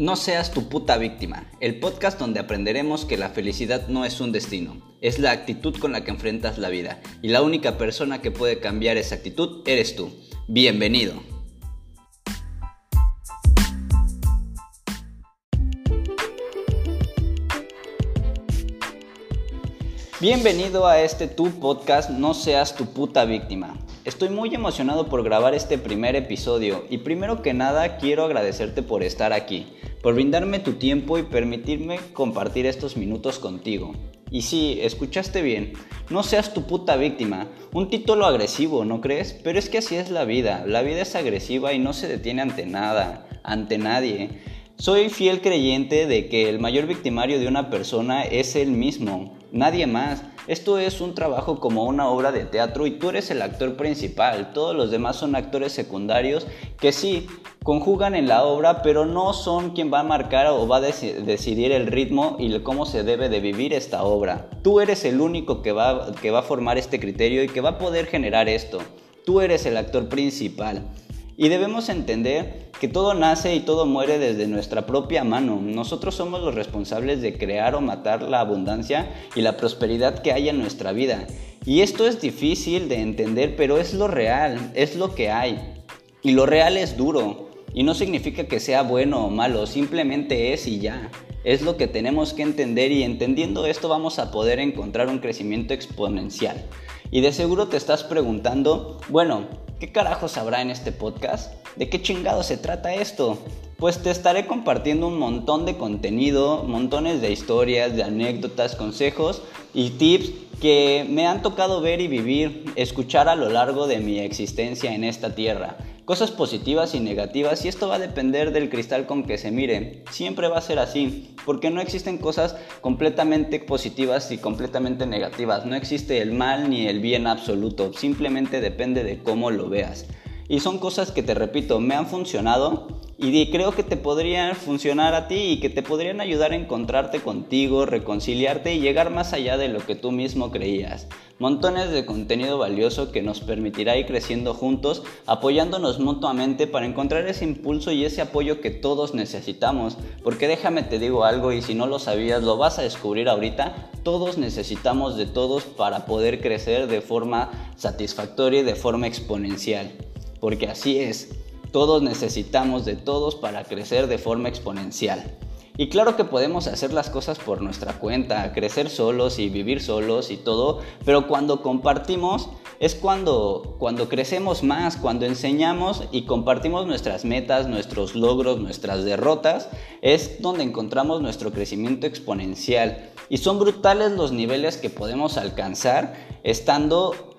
No seas tu puta víctima, el podcast donde aprenderemos que la felicidad no es un destino, es la actitud con la que enfrentas la vida y la única persona que puede cambiar esa actitud eres tú. Bienvenido. Bienvenido a este tu podcast No seas tu puta víctima. Estoy muy emocionado por grabar este primer episodio y primero que nada quiero agradecerte por estar aquí por brindarme tu tiempo y permitirme compartir estos minutos contigo. Y sí, escuchaste bien, no seas tu puta víctima. Un título agresivo, ¿no crees? Pero es que así es la vida. La vida es agresiva y no se detiene ante nada, ante nadie. Soy fiel creyente de que el mayor victimario de una persona es él mismo, nadie más. Esto es un trabajo como una obra de teatro y tú eres el actor principal. Todos los demás son actores secundarios que sí, conjugan en la obra, pero no son quien va a marcar o va a decidir el ritmo y cómo se debe de vivir esta obra. Tú eres el único que va, que va a formar este criterio y que va a poder generar esto. Tú eres el actor principal. Y debemos entender que todo nace y todo muere desde nuestra propia mano. Nosotros somos los responsables de crear o matar la abundancia y la prosperidad que hay en nuestra vida. Y esto es difícil de entender, pero es lo real, es lo que hay. Y lo real es duro. Y no significa que sea bueno o malo, simplemente es y ya. Es lo que tenemos que entender y entendiendo esto vamos a poder encontrar un crecimiento exponencial. Y de seguro te estás preguntando, bueno, ¿qué carajos habrá en este podcast? ¿De qué chingado se trata esto? Pues te estaré compartiendo un montón de contenido, montones de historias, de anécdotas, consejos y tips que me han tocado ver y vivir, escuchar a lo largo de mi existencia en esta tierra cosas positivas y negativas y esto va a depender del cristal con que se mire. Siempre va a ser así, porque no existen cosas completamente positivas y completamente negativas. No existe el mal ni el bien absoluto, simplemente depende de cómo lo veas. Y son cosas que te repito, me han funcionado y creo que te podrían funcionar a ti y que te podrían ayudar a encontrarte contigo, reconciliarte y llegar más allá de lo que tú mismo creías. Montones de contenido valioso que nos permitirá ir creciendo juntos, apoyándonos mutuamente para encontrar ese impulso y ese apoyo que todos necesitamos. Porque déjame te digo algo y si no lo sabías lo vas a descubrir ahorita, todos necesitamos de todos para poder crecer de forma satisfactoria y de forma exponencial. Porque así es. Todos necesitamos de todos para crecer de forma exponencial. Y claro que podemos hacer las cosas por nuestra cuenta, crecer solos y vivir solos y todo, pero cuando compartimos es cuando, cuando crecemos más, cuando enseñamos y compartimos nuestras metas, nuestros logros, nuestras derrotas, es donde encontramos nuestro crecimiento exponencial. Y son brutales los niveles que podemos alcanzar estando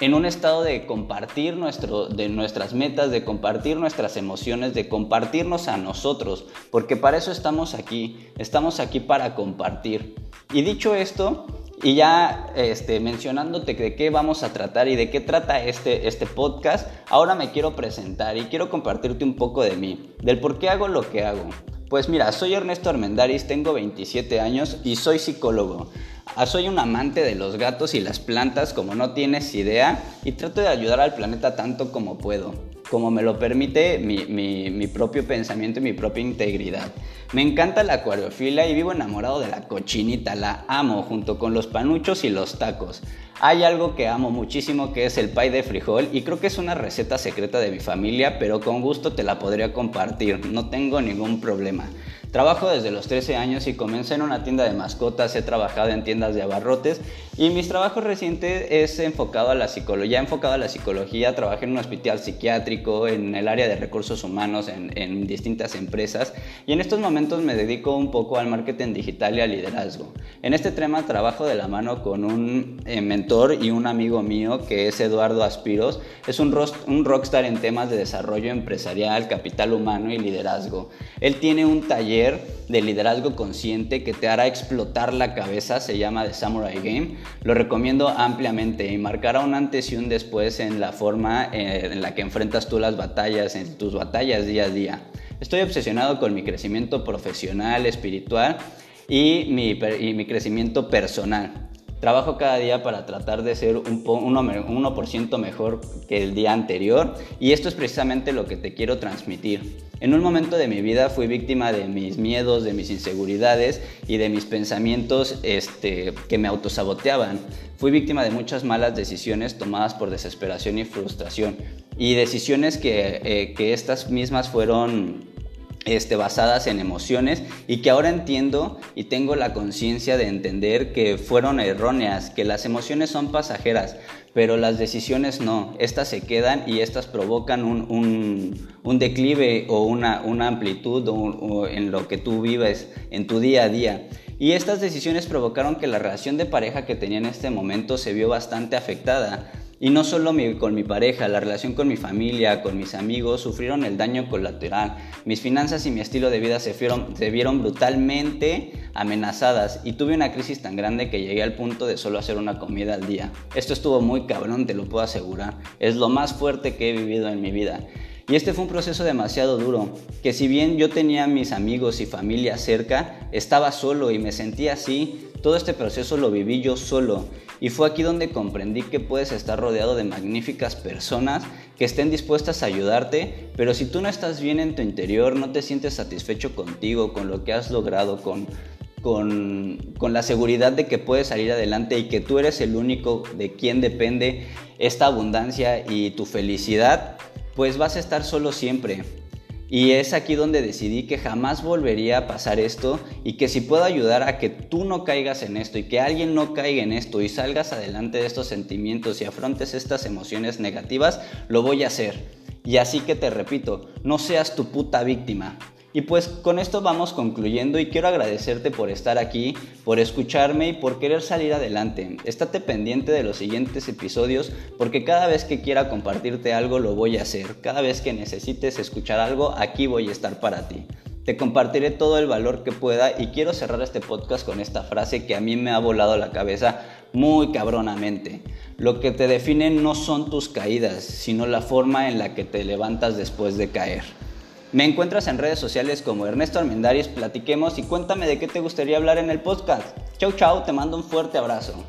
en un estado de compartir nuestro, de nuestras metas, de compartir nuestras emociones, de compartirnos a nosotros, porque para eso estamos aquí, estamos aquí para compartir. Y dicho esto, y ya este, mencionándote de qué vamos a tratar y de qué trata este, este podcast, ahora me quiero presentar y quiero compartirte un poco de mí, del por qué hago lo que hago. Pues mira, soy Ernesto Armendaris, tengo 27 años y soy psicólogo. Ah, soy un amante de los gatos y las plantas como no tienes idea y trato de ayudar al planeta tanto como puedo, como me lo permite mi, mi propio pensamiento y mi propia integridad. Me encanta la acuariofilia y vivo enamorado de la cochinita, la amo junto con los panuchos y los tacos. Hay algo que amo muchísimo que es el pay de frijol y creo que es una receta secreta de mi familia, pero con gusto te la podría compartir, no tengo ningún problema. Trabajo desde los 13 años y comencé en una tienda de mascotas, he trabajado en tiendas de abarrotes y mis trabajos recientes es enfocado a la psicología, enfocado a la psicología, trabajé en un hospital psiquiátrico, en el área de recursos humanos, en, distintas empresas y en estos momentos me dedico un poco al marketing digital y al liderazgo. En este tema trabajo de la mano con un eh, mentor y un amigo mío que es Eduardo Aspiros, es un, un rockstar en temas de desarrollo empresarial, capital humano y liderazgo. Él tiene un taller de liderazgo consciente que te hará explotar la cabeza, se llama The Samurai Game. Lo recomiendo ampliamente y marcará un antes y un después en la forma eh, en la que enfrentas tú las batallas, en tus batallas día a día. Estoy obsesionado con mi crecimiento profesional, espiritual y mi, y mi crecimiento personal. Trabajo cada día para tratar de ser un 1%, mejor que el día anterior y esto es precisamente lo que te quiero transmitir. En un momento de mi vida fui víctima de mis miedos, de mis inseguridades y de mis pensamientos este, que me autosaboteaban. Fui víctima de muchas malas decisiones tomadas por desesperación y frustración y decisiones que, eh, que estas mismas fueron este, basadas en emociones y que ahora entiendo y tengo la conciencia de entender que fueron erróneas, que las emociones son pasajeras, pero las decisiones no, estas se quedan y estas provocan un, declive o una, amplitud en lo que tú vives en tu día a día. Y estas decisiones provocaron que la relación de pareja que tenía en este momento se vio bastante afectada y no solo con mi pareja, la relación con mi familia, con mis amigos, sufrieron el daño colateral. Mis finanzas y mi estilo de vida se, vieron brutalmente amenazadas y tuve una crisis tan grande que llegué al punto de solo hacer una comida al día. Esto estuvo muy cabrón, te lo puedo asegurar. Es lo más fuerte que he vivido en mi vida. Y este fue un proceso demasiado duro, que si bien yo tenía mis amigos y familia cerca, estaba solo y me sentía así. Todo este proceso lo viví yo solo y fue aquí donde comprendí que puedes estar rodeado de magníficas personas que estén dispuestas a ayudarte, pero si tú no estás bien en tu interior, no te sientes satisfecho contigo, con lo que has logrado, con, con, con, la seguridad de que puedes salir adelante y que tú eres el único de quien depende esta abundancia y tu felicidad, pues vas a estar solo siempre. Y es aquí donde decidí que jamás volvería a pasar esto y que si puedo ayudar a que tú no caigas en esto y que alguien no caiga en esto y salgas adelante de estos sentimientos y afrontes estas emociones negativas, lo voy a hacer. Y así que te repito, no seas tu puta víctima. Y pues con esto vamos concluyendo y quiero agradecerte por estar aquí, por escucharme y por querer salir adelante. Estate pendiente de los siguientes episodios porque cada vez que quiera compartirte algo lo voy a hacer. Cada vez que necesites escuchar algo, aquí voy a estar para ti. Te compartiré todo el valor que pueda y quiero cerrar este podcast con esta frase que a mí me ha volado la cabeza muy cabronamente. Lo que te define no son tus caídas, sino la forma en la que te levantas después de caer. Me encuentras en redes sociales como Ernesto Armendariz, platiquemos y cuéntame de qué te gustaría hablar en el podcast. Chau chau, te mando un fuerte abrazo.